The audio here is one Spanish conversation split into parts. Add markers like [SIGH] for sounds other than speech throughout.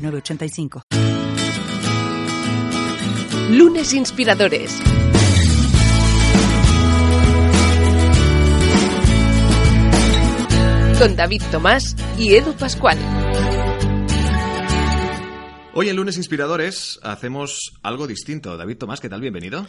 906985. Lunes Inspiradores. Con David Tomás y Edu Pascual. Hoy en Lunes Inspiradores hacemos algo distinto. David Tomás, ¿qué tal? Bienvenido.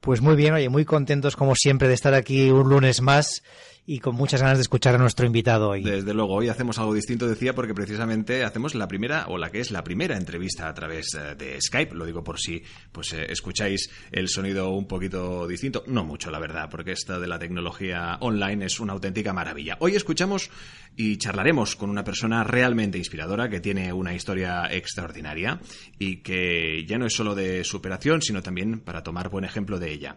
Pues muy bien, oye, muy contentos como siempre de estar aquí un lunes más y con muchas ganas de escuchar a nuestro invitado hoy. Desde luego, hoy hacemos algo distinto, decía, porque precisamente hacemos la primera, o la que es la primera entrevista a través eh, de Skype. Lo digo por si pues eh, escucháis el sonido un poquito distinto. No mucho, la verdad, porque esta de la tecnología online es una auténtica maravilla. Hoy escuchamos y charlaremos con una persona realmente inspiradora que tiene una historia extraordinaria y que ya no es solo de superación, sino también para tomar buen ejemplo de ella.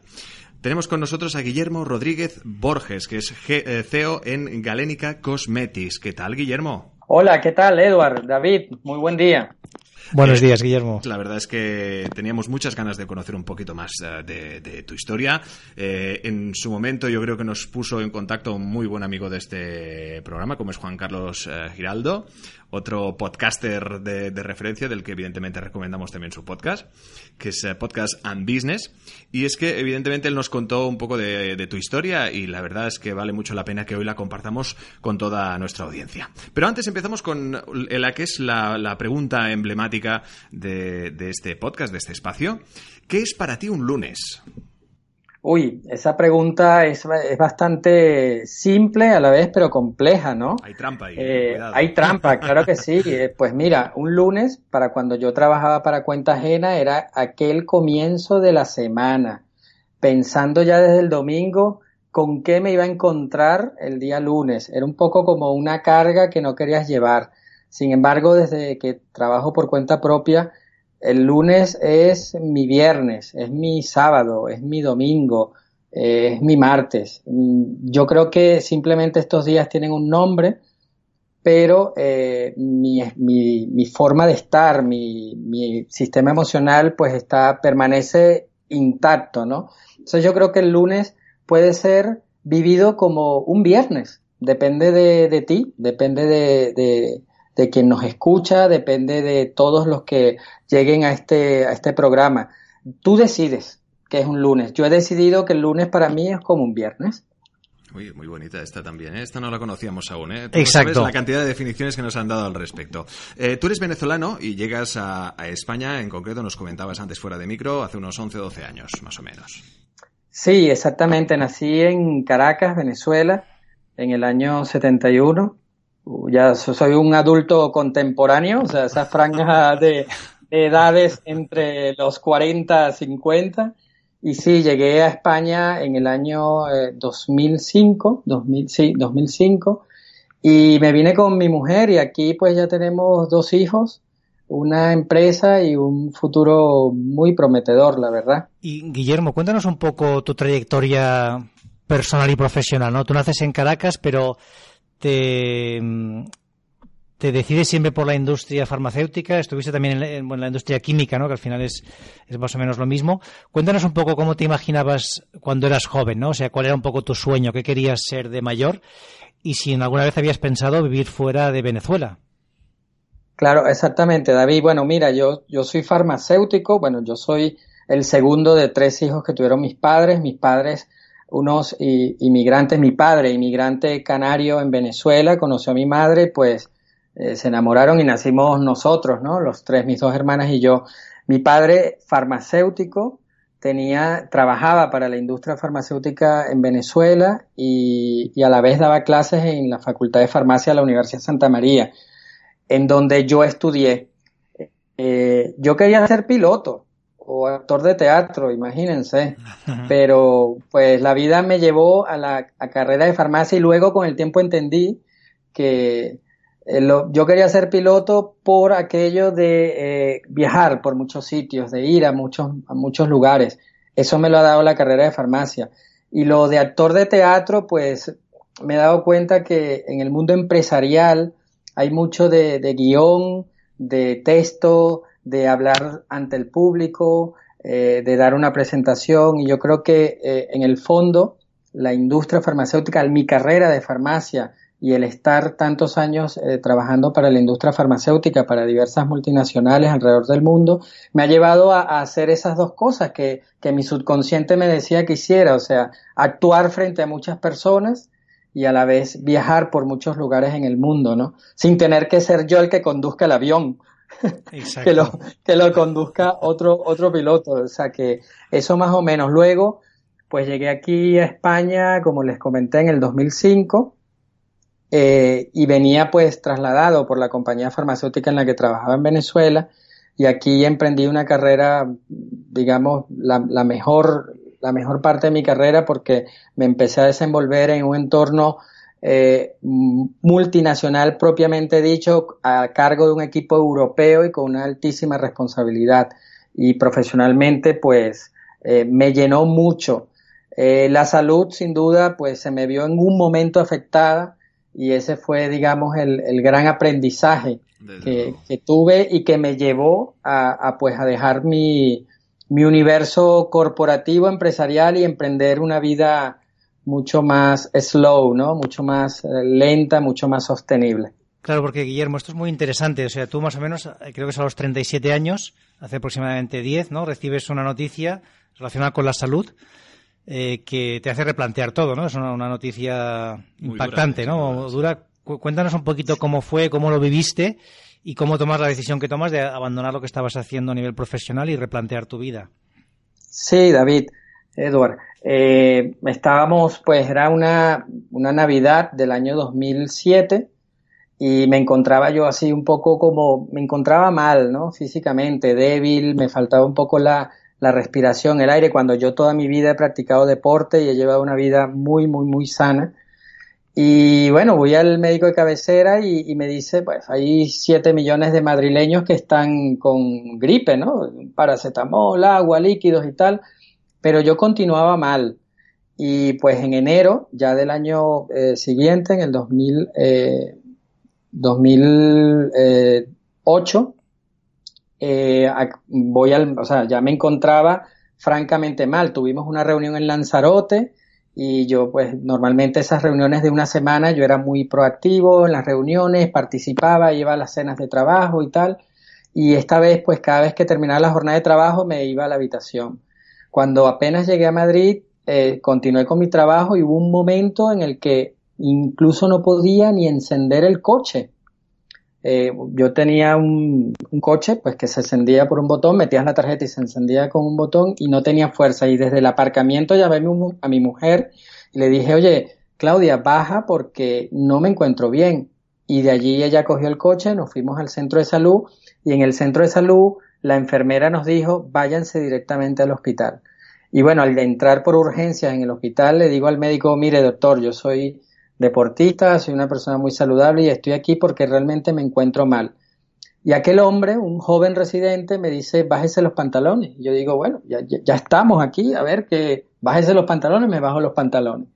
Tenemos con nosotros a Guillermo Rodríguez Borges, que es eh, CEO en Galénica Cosmetics. ¿Qué tal, Guillermo? Hola, ¿qué tal, Edward? David, muy buen día. Buenos días, Guillermo. La verdad es que teníamos muchas ganas de conocer un poquito más eh, de, tu historia. Eh, en su momento yo creo que nos puso en contacto un muy buen amigo de este programa, como es Juan Carlos Giraldo otro podcaster de, referencia del que evidentemente recomendamos también su podcast, que es eh, Podcast and Business. Y es que evidentemente él nos contó un poco de, tu historia y la verdad es que vale mucho la pena que hoy la compartamos con toda nuestra audiencia. Pero antes empezamos con la que es la, pregunta emblemática de, de este podcast, de este espacio. ¿Qué es para ti un lunes? Uy, esa pregunta es, bastante simple a la vez, pero compleja, ¿no? Hay trampa ahí. Eh, hay trampa, claro que sí. [LAUGHS] Eh, pues mira, un lunes, para cuando yo trabajaba para cuenta ajena, era aquel comienzo de la semana, pensando ya desde el domingo con qué me iba a encontrar el día lunes. Era un poco como una carga que no querías llevar. Sin embargo, desde que trabajo por cuenta propia, el lunes es mi viernes, es mi sábado, es mi domingo, eh, es mi martes. Mm, yo creo que simplemente estos días tienen un nombre, pero eh, mi, forma de estar, mi, mi, sistema emocional, pues está, permanece intacto, ¿no? Entonces yo creo que el lunes puede ser vivido como un viernes. Depende de, de ti, depende de, de quien nos escucha, depende de todos los que lleguen a este, a este programa. Tú decides que es un lunes. Yo he decidido que el lunes para mí es como un viernes. Uy, muy bonita esta también, ¿eh? Esta no la conocíamos aún, ¿eh? Exacto. sabes la cantidad de definiciones que nos han dado al respecto. Eh, tú eres venezolano y llegas a, España, en concreto nos comentabas antes fuera de micro, hace unos 11 o 12 años, más o menos. Sí, exactamente. Nací en Caracas, Venezuela, en el año 71 ya soy un adulto contemporáneo, o sea, esa franja de, edades entre los 40 y 50. Y sí, llegué a España en el año 2005, eh, 2000, sí, 2005, y me vine con mi mujer y aquí pues ya tenemos dos hijos, una empresa y un futuro muy prometedor, la verdad. Y Guillermo, cuéntanos un poco tu trayectoria personal y profesional, ¿no? Tú naces en Caracas, pero te, decides siempre por la industria farmacéutica, estuviste también en la, industria química, ¿no? que al final es, es, más o menos lo mismo. Cuéntanos un poco cómo te imaginabas cuando eras joven, ¿no? o sea, cuál era un poco tu sueño, qué querías ser de mayor y si en alguna vez habías pensado vivir fuera de Venezuela. Claro, exactamente, David. Bueno, mira, yo, yo soy farmacéutico, bueno, yo soy el segundo de tres hijos que tuvieron mis padres. Mis padres unos inmigrantes, mi padre, inmigrante canario en Venezuela, conoció a mi madre, pues eh, se enamoraron y nacimos nosotros, ¿no? Los tres, mis dos hermanas y yo. Mi padre, farmacéutico, tenía, trabajaba para la industria farmacéutica en Venezuela y, y, a la vez daba clases en la Facultad de Farmacia de la Universidad de Santa María, en donde yo estudié. Eh, yo quería ser piloto, o actor de teatro, imagínense. Pero pues la vida me llevó a la carrera de farmacia y luego con el tiempo entendí que eh, yo quería ser piloto por aquello de eh, viajar por muchos sitios, de ir a muchos, a muchos lugares. Eso me lo ha dado la carrera de farmacia. Y lo de actor de teatro, pues me he dado cuenta que en el mundo empresarial hay mucho de, guion, de texto, de hablar ante el público, eh, de dar una presentación. Y yo creo que en el fondo la industria farmacéutica, mi carrera de farmacia, y el estar tantos años eh, trabajando para la industria farmacéutica, para diversas multinacionales alrededor del mundo, me ha llevado a, hacer esas dos cosas que, que, mi subconsciente me decía que hiciera, o sea, actuar frente a muchas personas y a la vez viajar por muchos lugares en el mundo, ¿no? Sin tener que ser yo el que conduzca el avión, que lo, que lo conduzca otro, otro piloto, o sea que eso más o menos. Luego, pues llegué aquí a España, como les comenté, en el 2005, eh, y venía pues trasladado por la compañía farmacéutica en la que trabajaba en Venezuela y aquí emprendí una carrera, digamos, la, mejor, la mejor parte de mi carrera porque me empecé a desenvolver en un entorno eh, multinacional propiamente dicho, a cargo de un equipo europeo y con una altísima responsabilidad. Y profesionalmente, pues, eh, me llenó mucho. la salud, sin duda, pues se me vio en un momento afectada y ese fue, digamos, el, el gran aprendizaje que, que, tuve y que me llevó a, a, pues, a dejar mi, mi universo corporativo, empresarial y emprender una vida mucho más slow, ¿no? Mucho más eh, lenta, mucho más sostenible. Claro, porque Guillermo, esto es muy interesante. O sea, tú más o menos, eh, creo que es a los 37 años, hace aproximadamente 10, ¿no? Recibes una noticia relacionada con la salud eh, que te hace replantear todo, ¿no? Es una, noticia impactante, ¿no? Dura. Cuéntanos un poquito cómo fue, cómo lo viviste y cómo tomas la decisión que tomas de abandonar lo que estabas haciendo a nivel profesional y replantear tu vida. Sí, David, Edward. Eh, estábamos, pues era una, una Navidad del año 2007 y me encontraba yo así un poco como, me encontraba mal, ¿no? Físicamente, débil, me faltaba un poco la, la respiración, el aire, cuando yo toda mi vida he practicado deporte y he llevado una vida muy, muy, muy sana. Y bueno, voy al médico de cabecera y, me dice, pues hay 7 millones de madrileños que están con gripe, ¿no? Paracetamol, agua, líquidos y tal, pero yo continuaba mal. Y pues en enero, ya del año eh, siguiente, en el 2000, eh, 2008, eh, voy al, o sea, ya me encontraba francamente mal. Tuvimos una reunión en Lanzarote y yo pues normalmente esas reuniones de una semana yo era muy proactivo en las reuniones, participaba, iba a las cenas de trabajo y tal. Y esta vez pues cada vez que terminaba la jornada de trabajo me iba a la habitación. Cuando apenas llegué a Madrid, eh, continué con mi trabajo y hubo un momento en el que incluso no podía ni encender el coche eh, yo tenía un, coche pues que se encendía por un botón, metías la tarjeta y se encendía con un botón y no tenía fuerza. Y desde el aparcamiento llamé a mi mujer y le dije, oye, Claudia, baja porque no me encuentro bien. Y de allí ella cogió el coche, nos fuimos al centro de salud y en el centro de salud la enfermera nos dijo, váyanse directamente al hospital. Y bueno, al entrar por urgencias en el hospital, le digo al médico, mire doctor, yo soy deportista, soy una persona muy saludable y estoy aquí porque realmente me encuentro mal. Y aquel hombre, un joven residente, me dice, bájese los pantalones. Y yo digo, bueno, ya, ya, estamos aquí, a ver que bájese los pantalones, me bajo los pantalones.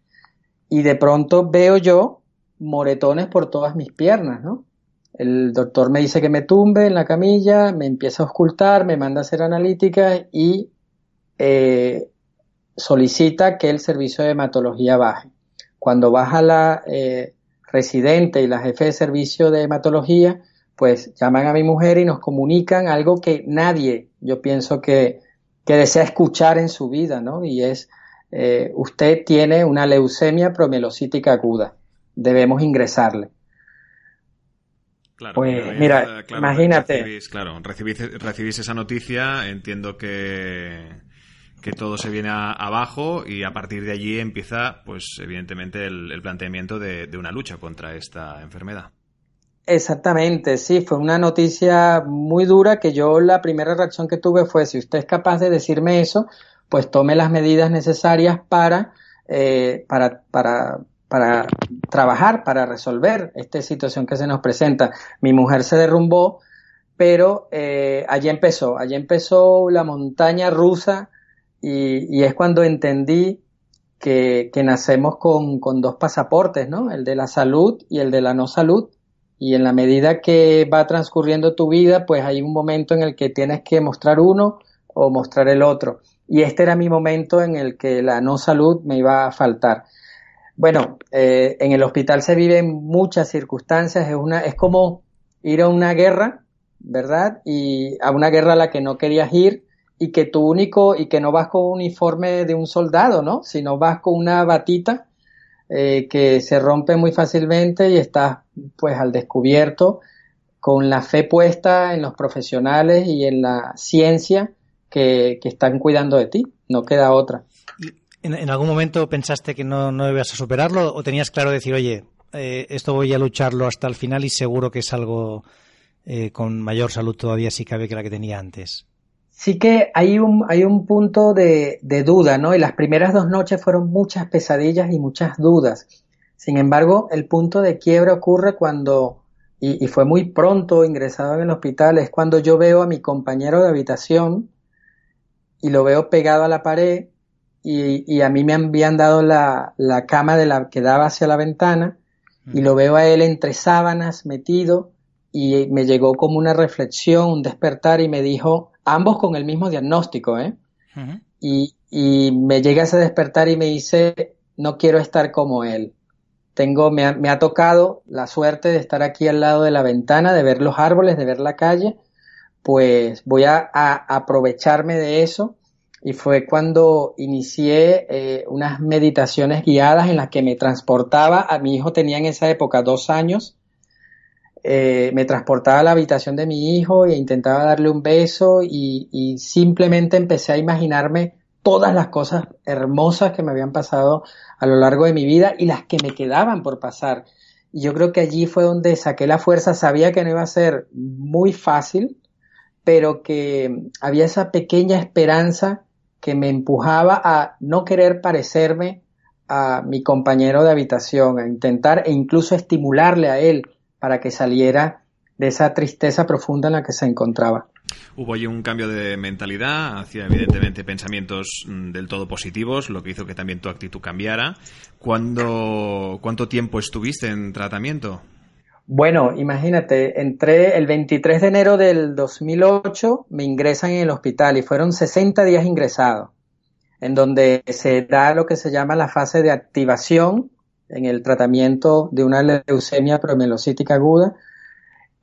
Y de pronto veo yo moretones por todas mis piernas, ¿no? El doctor me dice que me tumbe en la camilla, me empieza a ocultar, me manda a hacer analítica y eh, solicita que el servicio de hematología baje. Cuando baja la eh, residente y la jefe de servicio de hematología, pues llaman a mi mujer y nos comunican algo que nadie, yo pienso que, que desea escuchar en su vida, ¿no? Y es, eh, usted tiene una leucemia promielocítica aguda, debemos ingresarle. Claro, pues mira, imagínate. claro, recibís, esa noticia, entiendo que que todo se viene abajo y a partir de allí empieza, pues evidentemente, el, planteamiento de, una lucha contra esta enfermedad. Exactamente, sí, fue una noticia muy dura que yo la primera reacción que tuve fue, si usted es capaz de decirme eso, pues tome las medidas necesarias para, eh, para, para, para trabajar, para resolver esta situación que se nos presenta. Mi mujer se derrumbó, pero eh, allí empezó, allí empezó la montaña rusa y, es cuando entendí que, que nacemos con, con, dos pasaportes, ¿no? El de la salud y el de la no salud. Y en la medida que va transcurriendo tu vida, pues hay un momento en el que tienes que mostrar uno o mostrar el otro. Y este era mi momento en el que la no salud me iba a faltar. Bueno, eh, en el hospital se viven muchas circunstancias, es, una, es como ir a una guerra, ¿verdad? Y a una guerra a la que no querías ir y que tu único, y que no vas con un uniforme de un soldado, ¿no? Sino vas con una batita eh, que se rompe muy fácilmente y estás pues al descubierto con la fe puesta en los profesionales y en la ciencia que, están cuidando de ti, no queda otra. ¿En, algún momento pensaste que no, no ibas a superarlo o tenías claro decir, oye, eh, esto voy a lucharlo hasta el final y seguro que es algo eh, con mayor salud todavía si cabe que la que tenía antes? Sí que hay un, hay un punto de, duda, ¿no? Y las primeras dos noches fueron muchas pesadillas y muchas dudas. Sin embargo, el punto de quiebra ocurre cuando, y, y, fue muy pronto ingresado en el hospital, es cuando yo veo a mi compañero de habitación y lo veo pegado a la pared y, y a mí me habían dado la, la, cama de la que daba hacia la ventana y lo veo a él entre sábanas metido y me llegó como una reflexión, un despertar y me dijo, ambos con el mismo diagnóstico, ¿eh? y, y, me llega ese despertar y me dice, no quiero estar como él. Tengo, me ha, me ha tocado la suerte de estar aquí al lado de la ventana, de ver los árboles, de ver la calle, pues voy a, a aprovecharme de eso y fue cuando inicié eh, unas meditaciones guiadas en las que me transportaba, a mi hijo tenía en esa época dos años, eh, me transportaba a la habitación de mi hijo e intentaba darle un beso y, y, simplemente empecé a imaginarme todas las cosas hermosas que me habían pasado a lo largo de mi vida y las que me quedaban por pasar. Y yo creo que allí fue donde saqué la fuerza, sabía que no iba a ser muy fácil, pero que había esa pequeña esperanza que me empujaba a no querer parecerme a mi compañero de habitación, a intentar e incluso estimularle a él para que saliera de esa tristeza profunda en la que se encontraba. Hubo allí un cambio de mentalidad hacia, evidentemente, pensamientos mm, del todo positivos, lo que hizo que también tu actitud cambiara. ¿Cuándo, ¿Cuánto tiempo estuviste en tratamiento? Bueno, imagínate, entré el 23 de enero del 2008, me ingresan en el hospital y fueron 60 días ingresados, en donde se da lo que se llama la fase de activación en el tratamiento de una leucemia promelocítica aguda.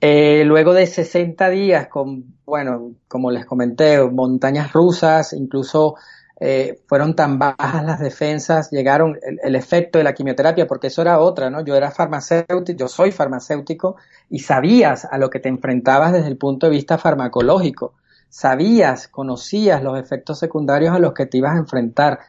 Eh, luego de 60 días con, bueno, como les comenté, montañas rusas, incluso eh, fueron tan bajas las defensas, llegaron el, efecto de la quimioterapia, porque eso era otra, ¿no? Yo era farmacéutico, yo soy farmacéutico y sabías a lo que te enfrentabas desde el punto de vista farmacológico. Sabías, conocías los efectos secundarios a los que te ibas a enfrentar.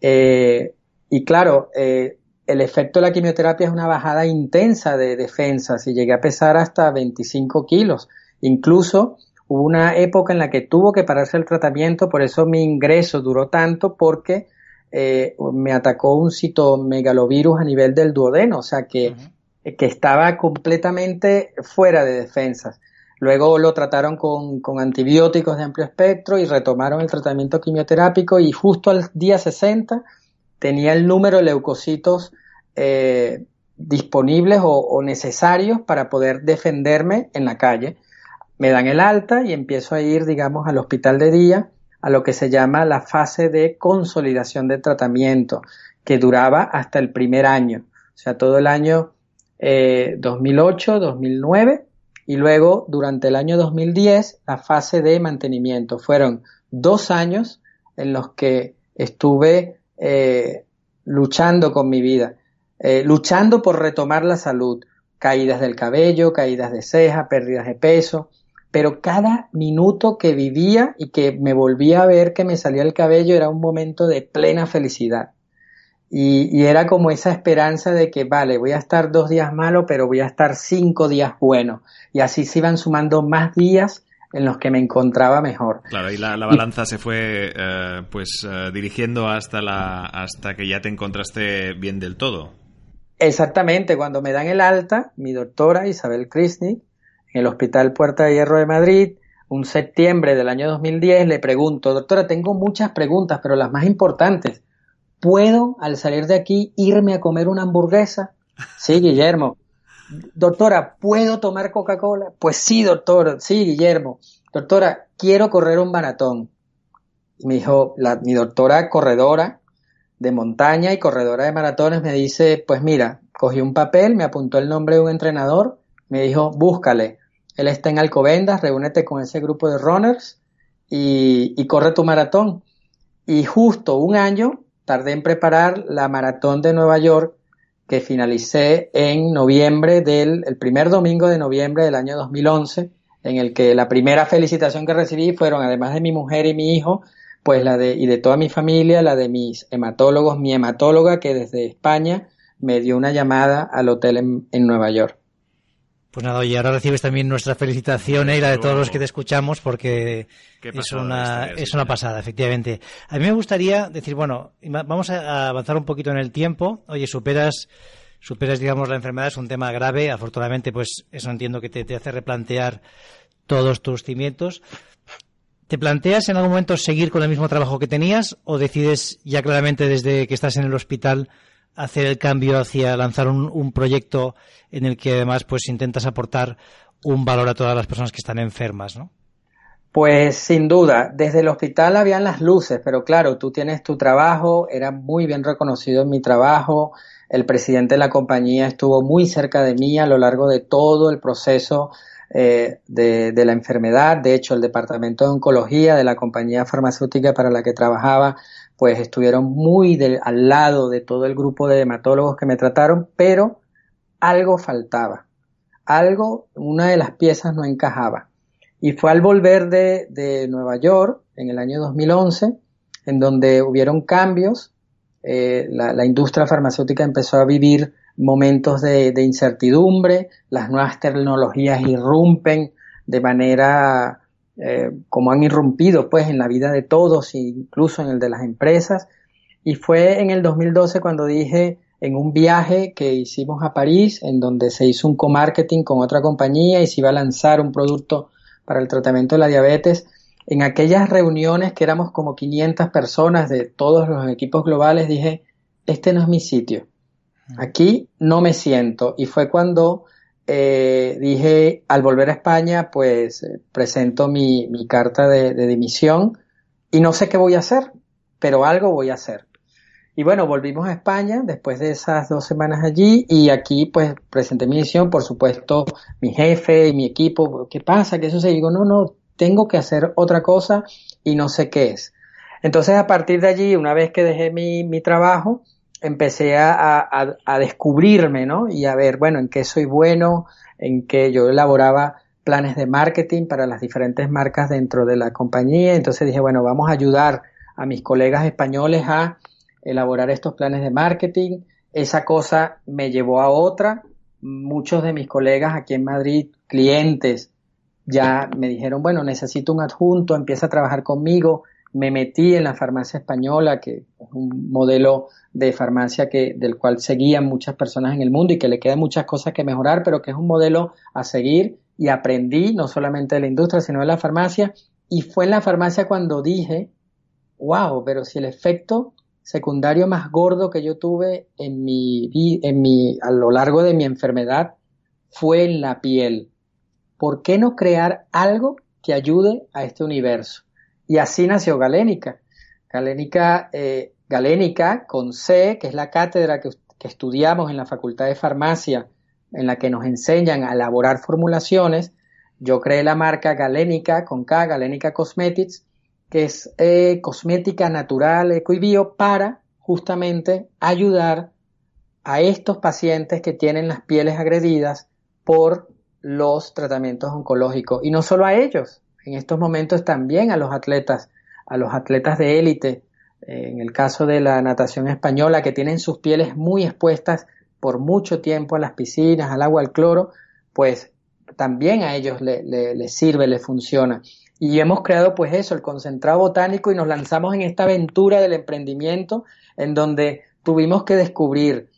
Eh, y claro, eh, el efecto de la quimioterapia es una bajada intensa de defensas y llegué a pesar hasta 25 kilos. Incluso hubo una época en la que tuvo que pararse el tratamiento, por eso mi ingreso duró tanto porque eh, me atacó un citomegalovirus a nivel del duodeno, o sea que, que estaba completamente fuera de defensas. Luego lo trataron con, con, antibióticos de amplio espectro y retomaron el tratamiento quimioterápico y justo al día 60 tenía el número de leucocitos eh, disponibles o, necesarios para poder defenderme en la calle. Me dan el alta y empiezo a ir, digamos, al hospital de día, a lo que se llama la fase de consolidación de tratamiento, que duraba hasta el primer año, o sea, todo el año 2008, eh, 2009 y luego durante el año 2010 la fase de mantenimiento. Fueron dos años en los que estuve eh, luchando con mi vida, eh, luchando por retomar la salud, caídas del cabello, caídas de ceja, pérdidas de peso, pero cada minuto que vivía y que me volvía a ver que me salía el cabello era un momento de plena felicidad. Y, y, era como esa esperanza de que, vale, voy a estar dos días malo, pero voy a estar cinco días bueno. Y así se iban sumando más días en los que me encontraba mejor. Claro, y la, balanza se fue eh, pues eh, dirigiendo hasta la hasta que ya te encontraste bien del todo. Exactamente, cuando me dan el alta, mi doctora Isabel Krisnik, en el Hospital Puerta de Hierro de Madrid, un septiembre del año 2010, le pregunto, doctora, tengo muchas preguntas, pero las más importantes, ¿puedo al salir de aquí irme a comer una hamburguesa? [LAUGHS] Sí, Guillermo. Doctora, ¿puedo tomar Coca-Cola? Pues sí, doctor, sí, Guillermo. Doctora, quiero correr un maratón. Me dijo, la, mi doctora corredora de montaña y corredora de maratones me dice, pues mira, cogí un papel, me apuntó el nombre de un entrenador, me dijo, búscale, él está en Alcobendas, reúnete con ese grupo de runners y, corre tu maratón. Y justo un año tardé en preparar la maratón de Nueva York que finalicé en noviembre del, el primer domingo de noviembre del año 2011, en el que la primera felicitación que recibí fueron, además de mi mujer y mi hijo, pues la de, y de toda mi familia, la de mis hematólogos, mi hematóloga que desde España me dio una llamada al hotel en Nueva York. Pues nada, y ahora recibes también nuestra felicitación y la de todos los que te escuchamos porque es una, es una pasada, efectivamente. A mí me gustaría decir, bueno, vamos a avanzar un poquito en el tiempo. Oye, superas, superas, digamos, la enfermedad, es un tema grave. Afortunadamente, pues eso entiendo que te, te hace replantear todos tus cimientos. ¿Te planteas en algún momento seguir con el mismo trabajo que tenías o decides ya claramente desde que estás en el hospital hacer el cambio hacia lanzar un, proyecto en el que además pues intentas aportar un valor a todas las personas que están enfermas, ¿no? Pues sin duda, desde el hospital habían las luces, pero claro, tú tienes tu trabajo, era muy bien reconocido en mi trabajo, el presidente de la compañía estuvo muy cerca de mí a lo largo de todo el proceso eh, de, de, la enfermedad, de hecho el departamento de oncología de la compañía farmacéutica para la que trabajaba pues estuvieron muy al lado de todo el grupo de hematólogos que me trataron, pero algo faltaba, algo, una de las piezas no encajaba. Y fue al volver de, de Nueva York en el año 2011, en donde hubieron cambios, eh, la, industria farmacéutica empezó a vivir momentos de incertidumbre, las nuevas tecnologías irrumpen de manera eh, como han irrumpido pues en la vida de todos, incluso en el de las empresas. Y fue en el 2012 cuando dije en un viaje que hicimos a París, en donde se hizo un co-marketing con otra compañía y se iba a lanzar un producto para el tratamiento de la diabetes. En aquellas reuniones que éramos como 500 personas de todos los equipos globales, dije, este no es mi sitio. Aquí no me siento. Y fue cuando eh, dije, al volver a España, pues eh, presento mi, carta de, dimisión y no sé qué voy a hacer, pero algo voy a hacer. Y bueno, volvimos a España después de esas dos semanas allí y aquí pues presenté mi misión, por supuesto, mi jefe y mi equipo, ¿qué pasa? ¿Qué sucede? Y digo, no, no, tengo que hacer otra cosa y no sé qué es. Entonces a partir de allí, una vez que dejé mi, mi trabajo, empecé a, a, descubrirme, ¿no? Y a ver, bueno, en qué soy bueno, en qué yo elaboraba planes de marketing para las diferentes marcas dentro de la compañía. Entonces dije, bueno, vamos a ayudar a mis colegas españoles a elaborar estos planes de marketing. Esa cosa me llevó a otra. Muchos de mis colegas aquí en Madrid, clientes, ya me dijeron, bueno, necesito un adjunto, empieza a trabajar conmigo. Me metí en la farmacia española, que es un modelo de farmacia que, del cual seguían muchas personas en el mundo y que le quedan muchas cosas que mejorar, pero que es un modelo a seguir y aprendí no solamente de la industria, sino de la farmacia. Y fue en la farmacia cuando dije, wow, pero si el efecto secundario más gordo que yo tuve en mi, en mi, a lo largo de mi enfermedad fue en la piel. ¿Por qué no crear algo que ayude a este universo? Y así nació Galénica. Galénica eh, Galénica con C, que es la cátedra que, estudiamos en la Facultad de Farmacia, en la que nos enseñan a elaborar formulaciones. Yo creé la marca Galénica con K, Galénica Cosmetics, que es eh, cosmética natural, eco y bio, para justamente ayudar a estos pacientes que tienen las pieles agredidas por los tratamientos oncológicos. Y no solo a ellos, en estos momentos también a los atletas, a los atletas de élite en el caso de la natación española, que tienen sus pieles muy expuestas por mucho tiempo a las piscinas, al agua, al cloro, pues también a ellos les le, sirve, les funciona. Y hemos creado pues eso, el concentrado botánico y nos lanzamos en esta aventura del emprendimiento en donde tuvimos que descubrir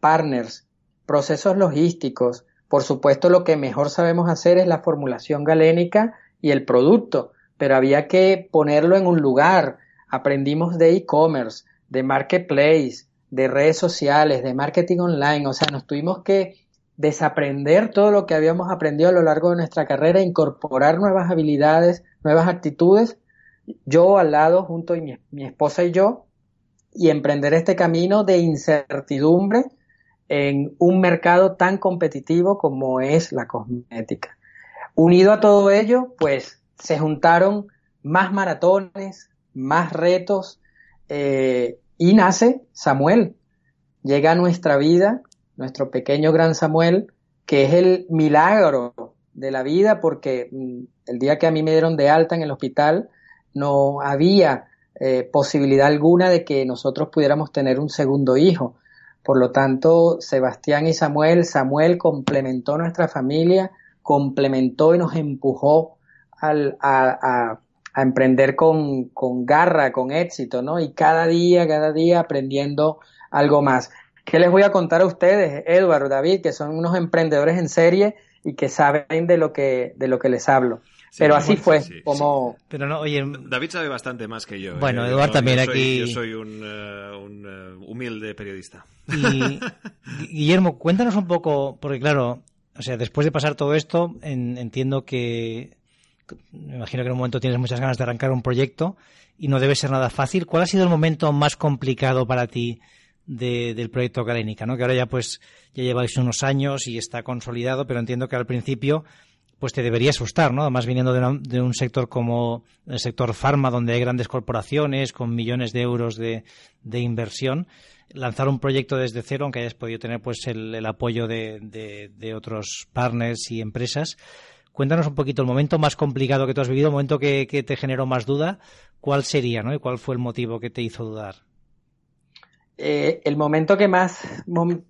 partners procesos logísticos. Por supuesto, lo que mejor sabemos hacer es la formulación galénica y el producto, pero había que ponerlo en un lugar. Aprendimos de e-commerce, de marketplace, de redes sociales, de marketing online, o sea, nos tuvimos que desaprender todo lo que habíamos aprendido a lo largo de nuestra carrera, incorporar nuevas habilidades, nuevas actitudes, yo al lado, junto a mi, mi esposa y yo, y emprender este camino de incertidumbre en un mercado tan competitivo como es la cosmética. Unido a todo ello, pues se juntaron más maratones, más retos, eh, y nace Samuel. Llega a nuestra vida nuestro pequeño gran Samuel, que es el milagro de la vida, porque mm, el día que a mí me dieron de alta en el hospital, no había eh, posibilidad alguna de que nosotros pudiéramos tener un segundo hijo. Por lo tanto, Sebastián y Samuel, Samuel complementó nuestra familia, complementó y nos empujó al, a, a, emprender con, con garra, con éxito, ¿no? Y cada día, cada día aprendiendo algo más. ¿Qué les voy a contar a ustedes, Eduardo, David, que son unos emprendedores en serie y que saben de lo que, de lo que les hablo? pero así fue, como... Pero no, oye... David sabe bastante más que yo. Bueno, ¿eh? Eduardo también aquí... Yo soy un, eh, un uh, humilde periodista. Y, [LAUGHS] Guillermo, cuéntanos un poco, porque claro, o sea, después de pasar todo esto, en, entiendo que... Me imagino que en un momento tienes muchas ganas de arrancar un proyecto y no debe ser nada fácil. ¿Cuál ha sido el momento más complicado para ti del proyecto Galénica, ¿no? Que ahora ya pues ya lleváis unos años y está consolidado, pero entiendo que al principio pues te debería asustar, ¿no? Además viniendo de, un sector como el sector farma, donde hay grandes corporaciones con millones de euros de, inversión, lanzar un proyecto desde cero, aunque hayas podido tener pues el, apoyo de, otros partners y empresas. Cuéntanos un poquito el momento más complicado que tú has vivido, el momento que, te generó más duda, ¿cuál sería, ¿no? Y cuál fue el motivo que te hizo dudar. Eh, el momento que más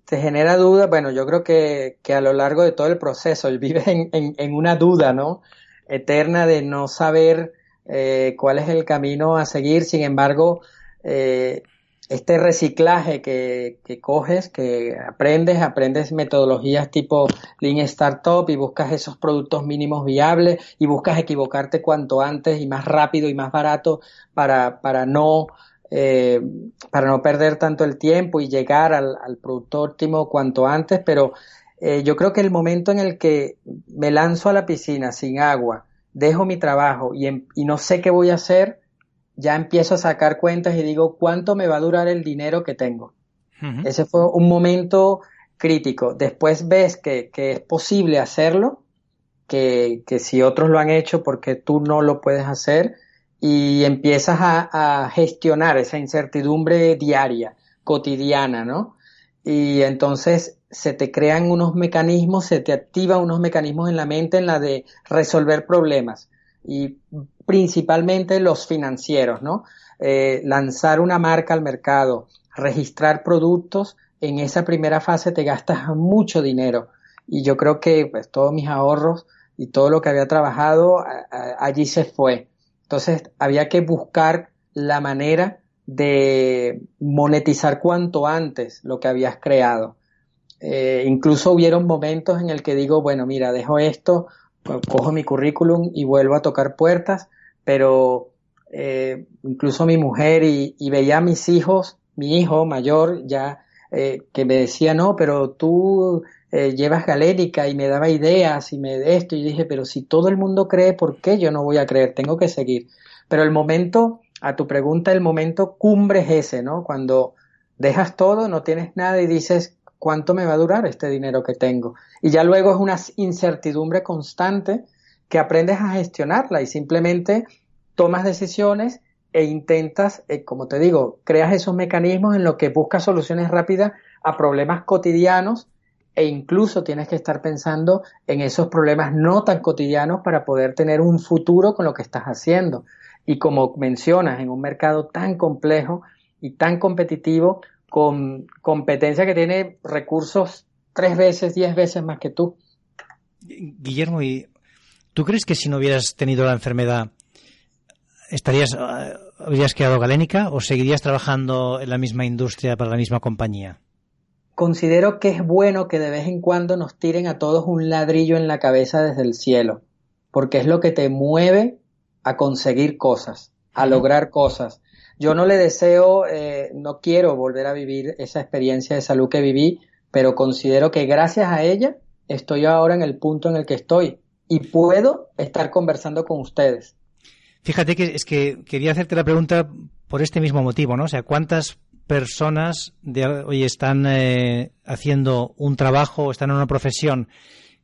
te genera duda, bueno, yo creo que, que a lo largo de todo el proceso, vive en, en, una duda, ¿no? Eterna de no saber eh, cuál es el camino a seguir. Sin embargo, eh, este reciclaje que, coges, que aprendes, aprendes metodologías tipo Lean Startup y buscas esos productos mínimos viables y buscas equivocarte cuanto antes y más rápido y más barato para, para no eh, para no perder tanto el tiempo y llegar al, producto óptimo cuanto antes, pero eh, yo creo que el momento en el que me lanzo a la piscina sin agua, dejo mi trabajo y, em, y no sé qué voy a hacer, ya empiezo a sacar cuentas y digo cuánto me va a durar el dinero que tengo. Ese fue un momento crítico. Después ves que, que es posible hacerlo, que, que si otros lo han hecho porque tú no lo puedes hacer, y empiezas a, gestionar esa incertidumbre diaria, cotidiana, ¿no? Y entonces se te crean unos mecanismos, se te activan unos mecanismos en la mente en la de resolver problemas y principalmente los financieros, ¿no? Eh, lanzar una marca al mercado, registrar productos, en esa primera fase te gastas mucho dinero y yo creo que pues, todos mis ahorros y todo lo que había trabajado allí se fue. Entonces había que buscar la manera de monetizar cuanto antes lo que habías creado. Eh, incluso hubieron momentos en el que digo, bueno, mira, dejo esto, cojo mi currículum y vuelvo a tocar puertas, pero eh, incluso mi mujer y, veía a mis hijos, mi hijo mayor ya, eh, que me decía, no, pero tú eh, llevas galénica y me daba ideas y me de esto y dije, pero si todo el mundo cree, ¿por qué yo no voy a creer? Tengo que seguir. Pero el momento, a tu pregunta, el momento cumbre es ese, ¿no? Cuando dejas todo, no tienes nada y dices, ¿cuánto me va a durar este dinero que tengo? Y ya luego es una incertidumbre constante que aprendes a gestionarla y simplemente tomas decisiones e intentas, eh, como te digo, creas esos mecanismos en los que buscas soluciones rápidas a problemas cotidianos e incluso tienes que estar pensando en esos problemas no tan cotidianos para poder tener un futuro con lo que estás haciendo. Y como mencionas, en un mercado tan complejo y tan competitivo, con competencia que tiene recursos tres veces, diez veces más que tú. Guillermo, ¿y tú crees que si no hubieras tenido la enfermedad, estarías, eh, habrías quedado galénica o seguirías trabajando en la misma industria para la misma compañía? considero que es bueno que de vez en cuando nos tiren a todos un ladrillo en la cabeza desde el cielo, porque es lo que te mueve a conseguir cosas, a lograr cosas. Yo no le deseo, eh, no quiero volver a vivir esa experiencia de salud que viví, pero considero que gracias a ella estoy ahora en el punto en el que estoy y puedo estar conversando con ustedes. Fíjate que es que quería hacerte la pregunta por este mismo motivo, ¿no? O sea, ¿cuántas personas de hoy están eh, haciendo un trabajo, están en una profesión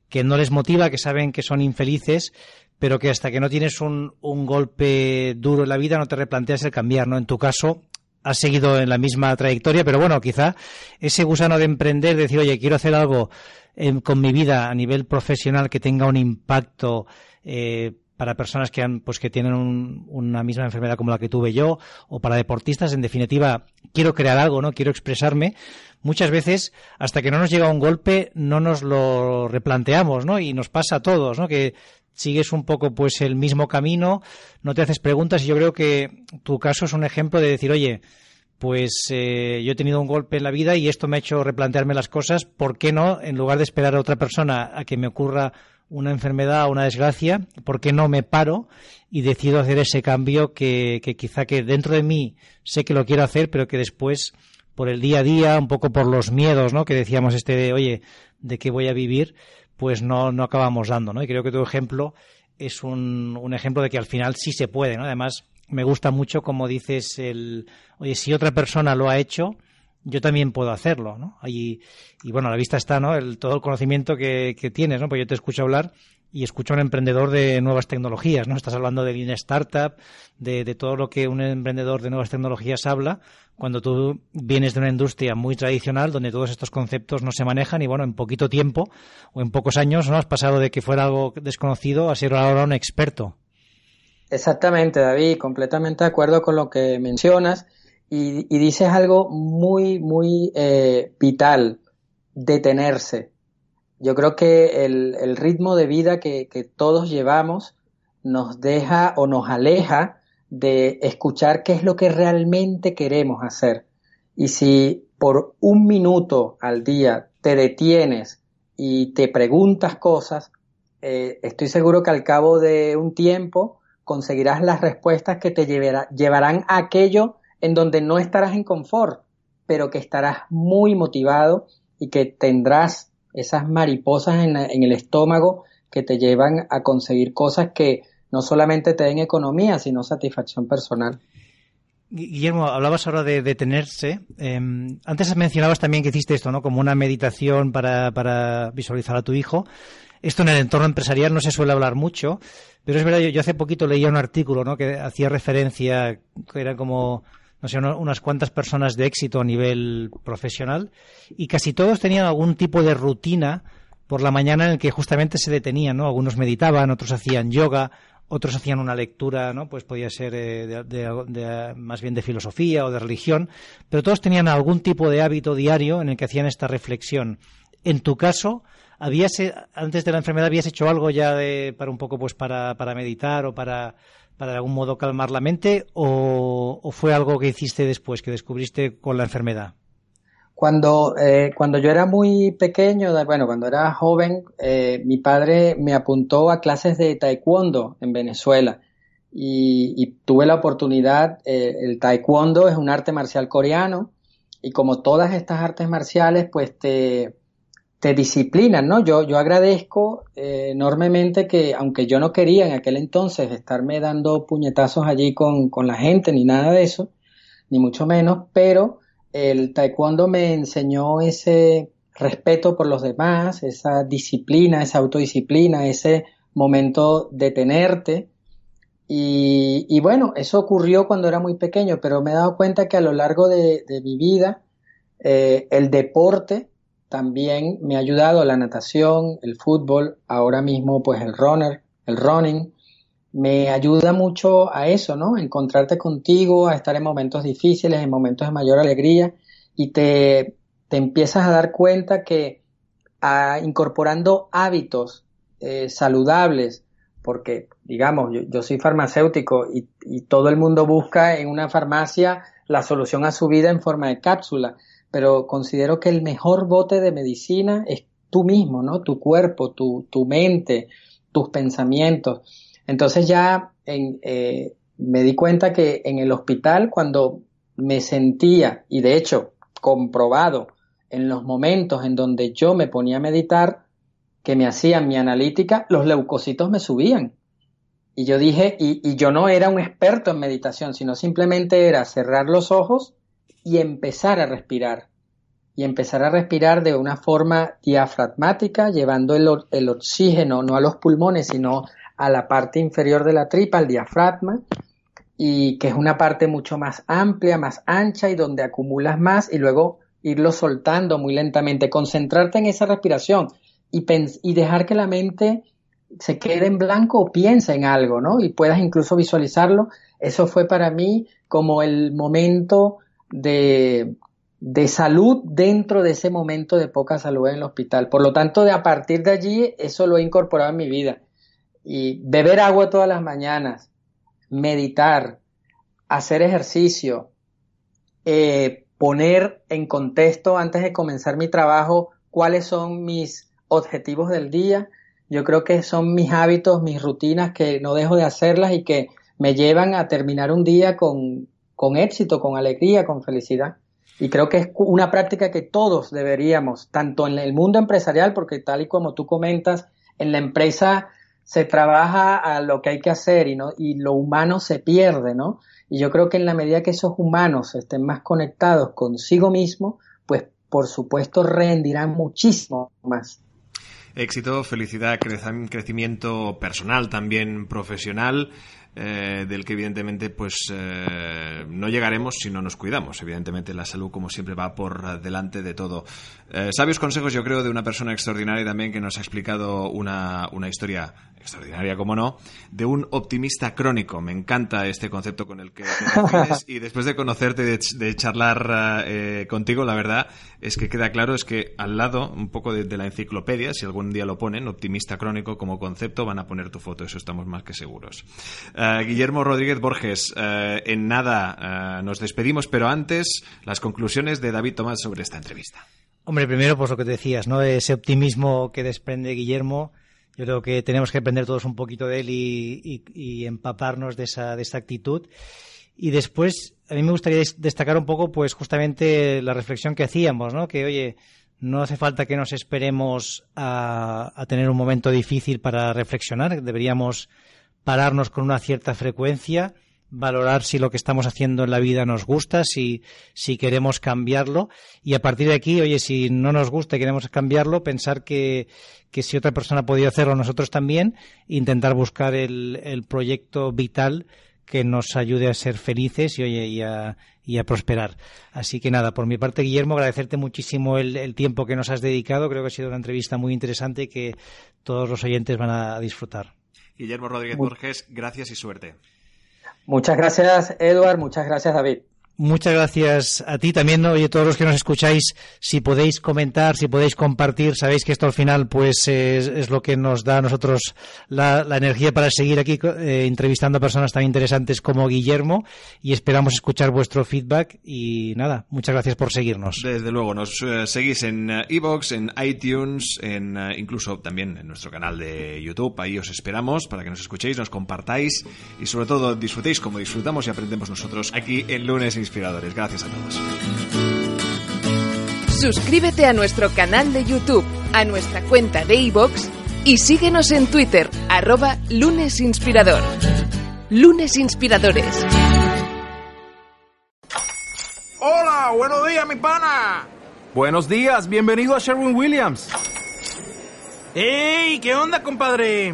que no les motiva, que saben que son infelices, pero que hasta que no tienes un, un golpe duro en la vida no te replanteas el cambiar, ¿no? En tu caso, has seguido en la misma trayectoria, pero bueno, quizá ese gusano de emprender, de decir, oye, quiero hacer algo eh, con mi vida a nivel profesional que tenga un impacto eh, para personas que han, pues que tienen una misma enfermedad como la que tuve yo, o para deportistas, en definitiva, quiero crear algo, ¿no? Quiero expresarme. Muchas veces, hasta que no nos llega un golpe, no nos lo replanteamos, ¿no? Y nos pasa a todos, ¿no? Que sigues un poco pues el mismo camino, no te haces preguntas y yo creo que tu caso es un ejemplo de decir, oye, pues eh, yo he tenido un golpe en la vida y esto me ha hecho replantearme las cosas, ¿por qué no, en lugar de esperar a otra persona a que me ocurra una enfermedad o una desgracia, ¿por qué no me paro y decido hacer ese cambio que, que quizá que dentro de mí sé que lo quiero hacer, pero que después por el día a día, un poco por los miedos, ¿no? Que decíamos este de, oye, ¿de qué voy a vivir? Pues no, no acabamos dando, ¿no? Y creo que tu ejemplo es un, un ejemplo de que al final sí se puede, ¿no? Además, me gusta mucho como dices el, oye, si otra persona lo ha hecho, yo también puedo hacerlo, ¿no? Y, y bueno, a la vista está, ¿no? El, todo el conocimiento que, que tienes, ¿no? Pues yo te escucho hablar y escucho a un emprendedor de nuevas tecnologías, ¿no? Estás hablando de Lean Startup, de, todo lo que un emprendedor de nuevas tecnologías habla, cuando tú vienes de una industria muy tradicional donde todos estos conceptos no se manejan y bueno, en poquito tiempo o en pocos años, ¿no? Has pasado de que fuera algo desconocido a ser ahora un experto. Exactamente, David, completamente de acuerdo con lo que mencionas y, y dices algo muy, muy eh, vital, detenerse yo creo que el, ritmo de vida que, todos llevamos nos deja o nos aleja de escuchar qué es lo que realmente queremos hacer. Y si por un minuto al día te detienes y te preguntas cosas, eh, estoy seguro que al cabo de un tiempo conseguirás las respuestas que te llevará, llevarán a aquello en donde no estarás en confort, pero que estarás muy motivado y que tendrás esas mariposas en, en, el estómago que te llevan a conseguir cosas que no solamente te den economía, sino satisfacción personal. Guillermo, hablabas ahora de detenerse. Eh, antes mencionabas también que hiciste esto, ¿no? Como una meditación para, para, visualizar a tu hijo. Esto en el entorno empresarial no se suele hablar mucho, pero es verdad, yo, yo hace poquito leía un artículo, ¿no? Que hacía referencia, que era como no sé, unas cuantas personas de éxito a nivel profesional y casi todos tenían algún tipo de rutina por la mañana en el que justamente se detenían, ¿no? Algunos meditaban, otros hacían yoga, otros hacían una lectura, ¿no? Pues podía ser eh, de, de, más bien de filosofía o de religión, pero todos tenían algún tipo de hábito diario en el que hacían esta reflexión. En tu caso, habías antes de la enfermedad habías hecho algo ya de, para un poco pues para, para meditar o para para de algún modo calmar la mente o, fue algo que hiciste después, que descubriste con la enfermedad? Cuando, eh, cuando yo era muy pequeño, bueno, cuando era joven, eh, mi padre me apuntó a clases de taekwondo en Venezuela y, y tuve la oportunidad, eh, el taekwondo es un arte marcial coreano y como todas estas artes marciales, pues te, te disciplinan, ¿no? Yo, yo agradezco eh, enormemente que, aunque yo no quería en aquel entonces estarme dando puñetazos allí con, con la gente, ni nada de eso, ni mucho menos, pero el taekwondo me enseñó ese respeto por los demás, esa disciplina, esa autodisciplina, ese momento de tenerte. Y, y, bueno, eso ocurrió cuando era muy pequeño, pero me he dado cuenta que a lo largo de, mi vida, eh, el deporte también me ha ayudado la natación, el fútbol, ahora mismo pues el runner, el running, me ayuda mucho a eso, ¿no? Encontrarte contigo, a estar en momentos difíciles, en momentos de mayor alegría y te, te empiezas a dar cuenta que incorporando hábitos eh, saludables, porque digamos, yo, yo soy farmacéutico y, y todo el mundo busca en una farmacia la solución a su vida en forma de cápsula pero considero que el mejor bote de medicina es tú mismo, ¿no? Tu cuerpo, tu, tu mente, tus pensamientos. Entonces ya eh, me di cuenta que en el hospital cuando me sentía, y de hecho comprobado en los momentos en donde yo me ponía a meditar, que me hacían mi analítica, los leucocitos me subían. Y yo dije, y, y, yo no era un experto en meditación, sino simplemente era cerrar los ojos y empezar a respirar. Y empezar a respirar de una forma diafragmática, llevando el, el oxígeno no a los pulmones, sino a la parte inferior de la tripa, al diafragma, y que es una parte mucho más amplia, más ancha y donde acumulas más y luego irlo soltando muy lentamente, concentrarte en esa respiración y, y dejar que la mente se quede en blanco o piense en algo, ¿no? Y puedas incluso visualizarlo. Eso fue para mí como el momento de, de salud dentro de ese momento de poca salud en el hospital. Por lo tanto, de a partir de allí, eso lo he incorporado en mi vida y beber agua todas las mañanas, meditar, hacer ejercicio, eh, poner en contexto antes de comenzar mi trabajo cuáles son mis objetivos del día. Yo creo que son mis hábitos, mis rutinas que no dejo de hacerlas y que me llevan a terminar un día con, con éxito, con alegría, con felicidad. Y creo que es una práctica que todos deberíamos, tanto en el mundo empresarial, porque tal y como tú comentas, en la empresa se trabaja a lo que hay que hacer y, ¿no? y lo humano se pierde, ¿no? Y yo creo que en la medida que esos humanos estén más conectados consigo mismo, pues por supuesto rendirán muchísimo más. Éxito, felicidad, crecimiento personal, también profesional. Eh, del que evidentemente pues eh, no llegaremos si no nos cuidamos. Evidentemente la salud como siempre va por delante de todo. Eh, sabios consejos yo creo de una persona extraordinaria también que nos ha explicado una, una historia extraordinaria, como no, de un optimista crónico. Me encanta este concepto con el que te y después de conocerte, de, charlar eh, contigo, la verdad es que queda claro es que al lado, un poco de, la enciclopedia, si algún día lo ponen, optimista crónico como concepto, van a poner tu foto, eso estamos más que seguros. Eh, Guillermo Rodríguez Borges, en nada nos despedimos, pero antes las conclusiones de David Tomás sobre esta entrevista. Hombre, primero, pues lo que te decías, ¿no? Ese optimismo que desprende Guillermo yo creo que tenemos que aprender todos un poquito de él y, empaparnos de esa, de esa actitud. Y después, a mí me gustaría destacar un poco, pues justamente la reflexión que hacíamos, ¿no? Que, oye, no hace falta que nos esperemos a tener un momento difícil para reflexionar. Deberíamos pararnos con una cierta frecuencia valorar si lo que estamos haciendo en la vida nos gusta, si, si queremos cambiarlo y a partir de aquí, oye, si no nos gusta y queremos cambiarlo, pensar que, que si otra persona ha podido hacerlo, nosotros también, intentar buscar el, el proyecto vital que nos ayude a ser felices y, oye, y a, y a prosperar. Así que nada, por mi parte, Guillermo, agradecerte muchísimo el, el, tiempo que nos has dedicado. Creo que ha sido una entrevista muy interesante y que todos los oyentes van a disfrutar. Guillermo Rodríguez Borges, gracias y suerte. Muchas gracias, Edward. Muchas gracias, David. Muchas gracias a ti también, oye, todos los que nos escucháis, si podéis comentar, si podéis compartir, sabéis que esto al final pues es, lo que nos da a nosotros la, energía para seguir aquí eh, entrevistando a personas tan interesantes como Guillermo y esperamos escuchar vuestro feedback y nada, muchas gracias por seguirnos. Desde luego, nos eh, seguís en Evox, en iTunes, en eh, incluso también en nuestro canal de YouTube, ahí os esperamos para que nos escuchéis, nos compartáis y sobre todo disfrutéis como disfrutamos y aprendemos nosotros aquí en lunes inspiradores. Gracias a todos. Suscríbete a nuestro canal de YouTube, a nuestra cuenta de iVoox y síguenos en Twitter, arroba lunesinspirador. Lunes Inspiradores. Hola, buenos días, mi pana. Buenos días, bienvenido a Sherwin Williams. ¡Ey! ¿Qué onda, compadre?